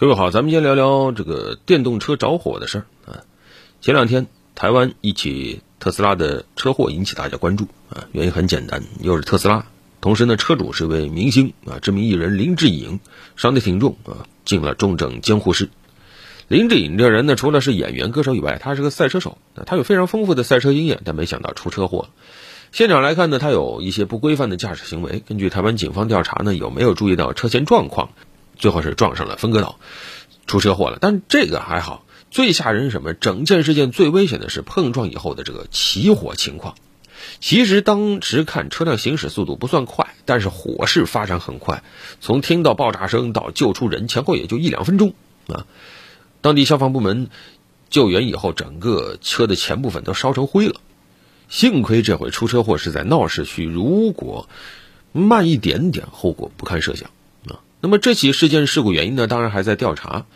各位好，咱们先聊聊这个电动车着火的事儿啊。前两天台湾一起特斯拉的车祸引起大家关注啊，原因很简单，又是特斯拉，同时呢，车主是一位明星啊，知名艺人林志颖，伤得挺重啊，进了重症监护室。林志颖这人呢，除了是演员、歌手以外，他是个赛车手，他有非常丰富的赛车经验，但没想到出车祸了。现场来看呢，他有一些不规范的驾驶行为。根据台湾警方调查呢，有没有注意到车前状况？最后是撞上了分隔岛，出车祸了。但这个还好，最吓人是什么？整件事件最危险的是碰撞以后的这个起火情况。其实当时看车辆行驶速度不算快，但是火势发展很快，从听到爆炸声到救出人前后也就一两分钟啊。当地消防部门救援以后，整个车的前部分都烧成灰了。幸亏这回出车祸是在闹市区，如果慢一点点，后果不堪设想。那么这起事件事故原因呢，当然还在调查，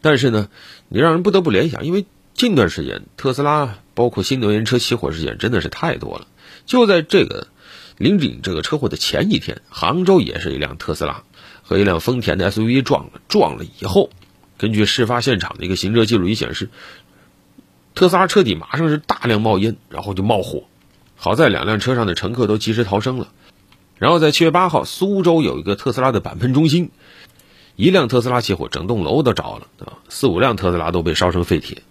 但是呢，你让人不得不联想，因为近段时间特斯拉包括新能源车起火事件真的是太多了。就在这个林志颖这个车祸的前一天，杭州也是一辆特斯拉和一辆丰田的 SUV 撞了，撞了以后，根据事发现场的一个行车记录仪显示，特斯拉车底马上是大量冒烟，然后就冒火，好在两辆车上的乘客都及时逃生了。然后在七月八号，苏州有一个特斯拉的板喷中心，一辆特斯拉起火，整栋楼都着了啊，四五辆特斯拉都被烧成废铁。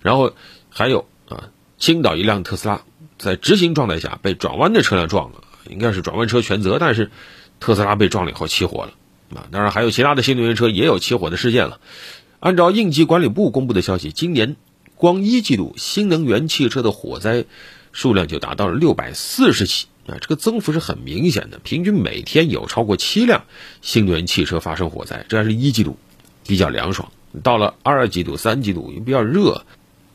然后还有啊，青岛一辆特斯拉在直行状态下被转弯的车辆撞了，应该是转弯车全责，但是特斯拉被撞了以后起火了啊。当然还有其他的新能源车也有起火的事件了。按照应急管理部公布的消息，今年光一季度新能源汽车的火灾数量就达到了六百四十起。啊，这个增幅是很明显的，平均每天有超过七辆新能源汽车发生火灾，这还是一季度，比较凉爽。到了二季度、三季度又比较热，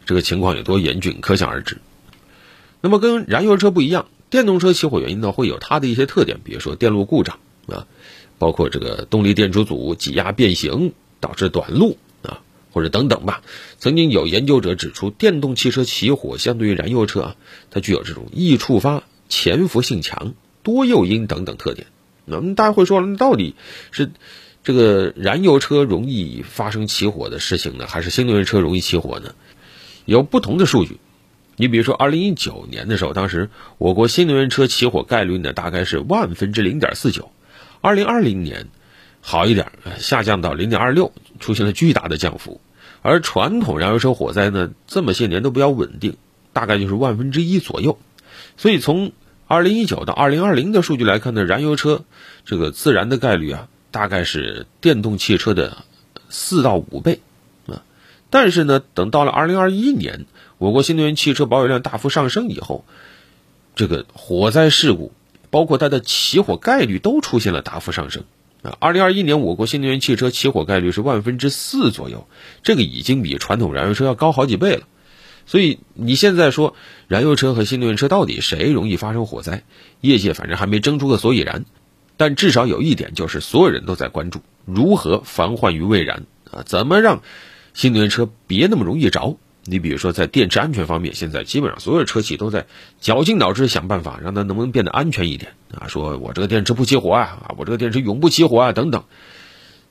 这个情况有多严峻，可想而知。那么跟燃油车不一样，电动车起火原因呢会有它的一些特点，比如说电路故障啊，包括这个动力电池组挤压变形导致短路啊，或者等等吧。曾经有研究者指出，电动汽车起火相对于燃油车啊，它具有这种易触发。潜伏性强、多诱因等等特点，那么大家会说，那到底是这个燃油车容易发生起火的事情呢，还是新能源车容易起火呢？有不同的数据。你比如说，二零一九年的时候，当时我国新能源车起火概率呢大概是万分之零点四九，二零二零年好一点，下降到零点二六，出现了巨大的降幅。而传统燃油车火灾呢，这么些年都比较稳定，大概就是万分之一左右。所以从二零一九到二零二零的数据来看呢，燃油车这个自燃的概率啊，大概是电动汽车的四到五倍啊。但是呢，等到了二零二一年，我国新能源汽车保有量大幅上升以后，这个火灾事故包括它的起火概率都出现了大幅上升啊。二零二一年我国新能源汽车起火概率是万分之四左右，这个已经比传统燃油车要高好几倍了。所以你现在说燃油车和新能源车到底谁容易发生火灾？业界反正还没争出个所以然，但至少有一点就是所有人都在关注如何防患于未然啊？怎么让新能源车别那么容易着？你比如说在电池安全方面，现在基本上所有车企都在绞尽脑汁想办法让它能不能变得安全一点啊？说我这个电池不起火啊，啊我这个电池永不起火啊等等。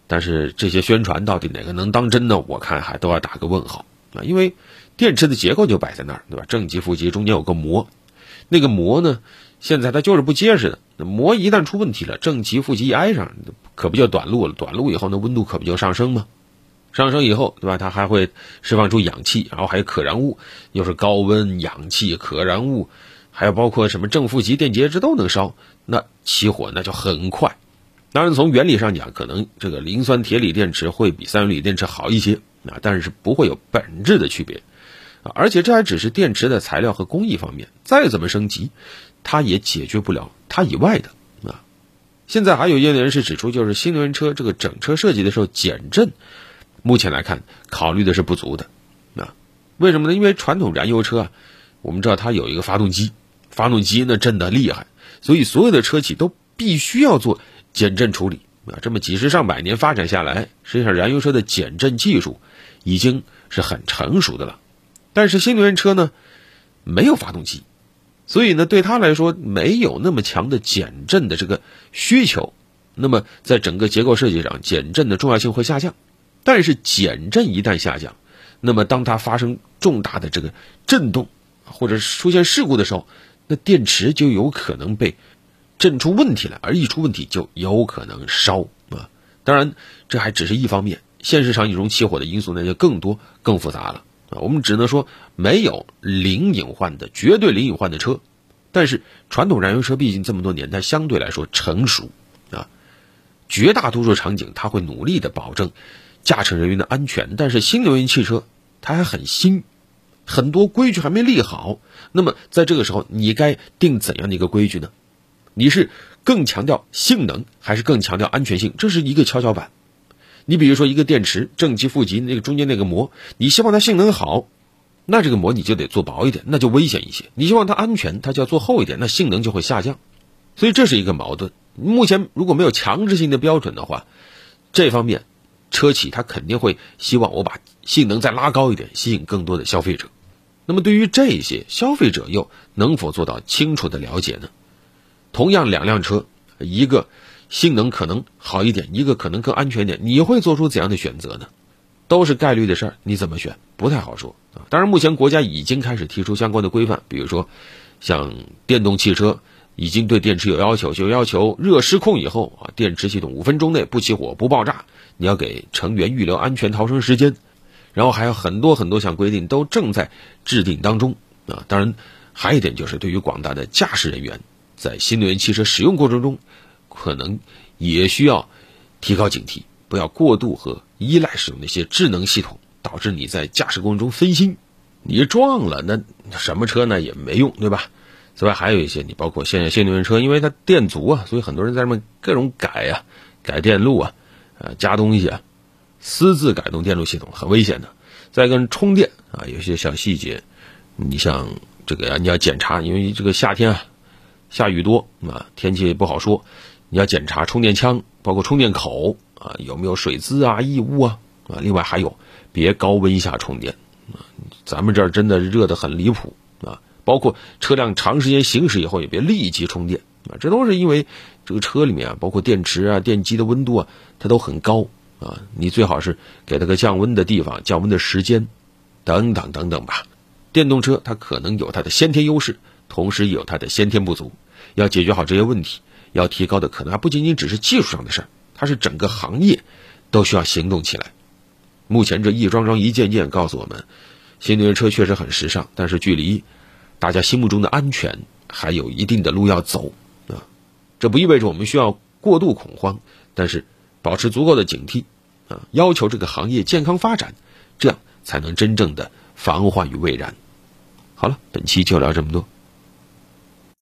但是这些宣传到底哪个能当真呢？我看还都要打个问号啊，因为。电池的结构就摆在那儿，对吧？正极、负极中间有个膜，那个膜呢，现在它就是不结实的。那膜一旦出问题了，正极、负极一挨上，可不就短路了？短路以后，那温度可不就上升吗？上升以后，对吧？它还会释放出氧气，然后还有可燃物，又是高温、氧气、可燃物，还有包括什么正负极电解质都能烧，那起火那就很快。当然，从原理上讲，可能这个磷酸铁锂电池会比三元锂电池好一些啊，但是不会有本质的区别。而且这还只是电池的材料和工艺方面，再怎么升级，它也解决不了它以外的啊。现在还有业内人士指出，就是新能源车这个整车设计的时候减震，目前来看考虑的是不足的啊。为什么呢？因为传统燃油车啊，我们知道它有一个发动机，发动机呢震的厉害，所以所有的车企都必须要做减震处理啊。这么几十上百年发展下来，实际上燃油车的减震技术已经是很成熟的了。但是新能源车呢，没有发动机，所以呢，对它来说没有那么强的减震的这个需求，那么在整个结构设计上，减震的重要性会下降。但是减震一旦下降，那么当它发生重大的这个震动或者出现事故的时候，那电池就有可能被震出问题来，而一出问题就有可能烧啊。当然，这还只是一方面，现实上一容起火的因素那就更多更复杂了啊。我们只能说没有零隐患的绝对零隐患的车，但是传统燃油车毕竟这么多年，它相对来说成熟啊，绝大多数场景它会努力的保证驾乘人员的安全，但是新能源汽车它还很新。很多规矩还没立好，那么在这个时候，你该定怎样的一个规矩呢？你是更强调性能，还是更强调安全性？这是一个跷跷板。你比如说一个电池正极负极那个中间那个膜，你希望它性能好，那这个膜你就得做薄一点，那就危险一些；你希望它安全，它就要做厚一点，那性能就会下降。所以这是一个矛盾。目前如果没有强制性的标准的话，这方面车企它肯定会希望我把性能再拉高一点，吸引更多的消费者。那么对于这些消费者又能否做到清楚的了解呢？同样两辆车，一个性能可能好一点，一个可能更安全一点，你会做出怎样的选择呢？都是概率的事儿，你怎么选不太好说啊。当然，目前国家已经开始提出相关的规范，比如说像电动汽车已经对电池有要求，就要求热失控以后啊，电池系统五分钟内不起火不爆炸，你要给成员预留安全逃生时间。然后还有很多很多项规定都正在制定当中啊！当然，还有一点就是对于广大的驾驶人员，在新能源汽车使用过程中，可能也需要提高警惕，不要过度和依赖使用那些智能系统，导致你在驾驶过程中分心，你撞了那什么车呢也没用，对吧？此外还有一些，你包括现在新能源车，因为它电足啊，所以很多人在上面各种改啊，改电路啊，呃，加东西啊。私自改动电路系统很危险的。再跟充电啊，有些小细节，你像这个你要检查，因为这个夏天啊，下雨多啊，天气不好说，你要检查充电枪，包括充电口啊，有没有水渍啊、异物啊啊。另外还有，别高温下充电啊，咱们这儿真的热得很离谱啊。包括车辆长时间行驶以后，也别立即充电啊，这都是因为这个车里面啊，包括电池啊、电机的温度啊，它都很高。啊，你最好是给它个降温的地方、降温的时间，等等等等吧。电动车它可能有它的先天优势，同时也有它的先天不足。要解决好这些问题，要提高的可能还不仅仅只是技术上的事儿，它是整个行业都需要行动起来。目前这一桩桩、一件件告诉我们，新能源车确实很时尚，但是距离大家心目中的安全还有一定的路要走啊。这不意味着我们需要过度恐慌，但是。保持足够的警惕，啊，要求这个行业健康发展，这样才能真正的防患于未然。好了，本期就聊这么多。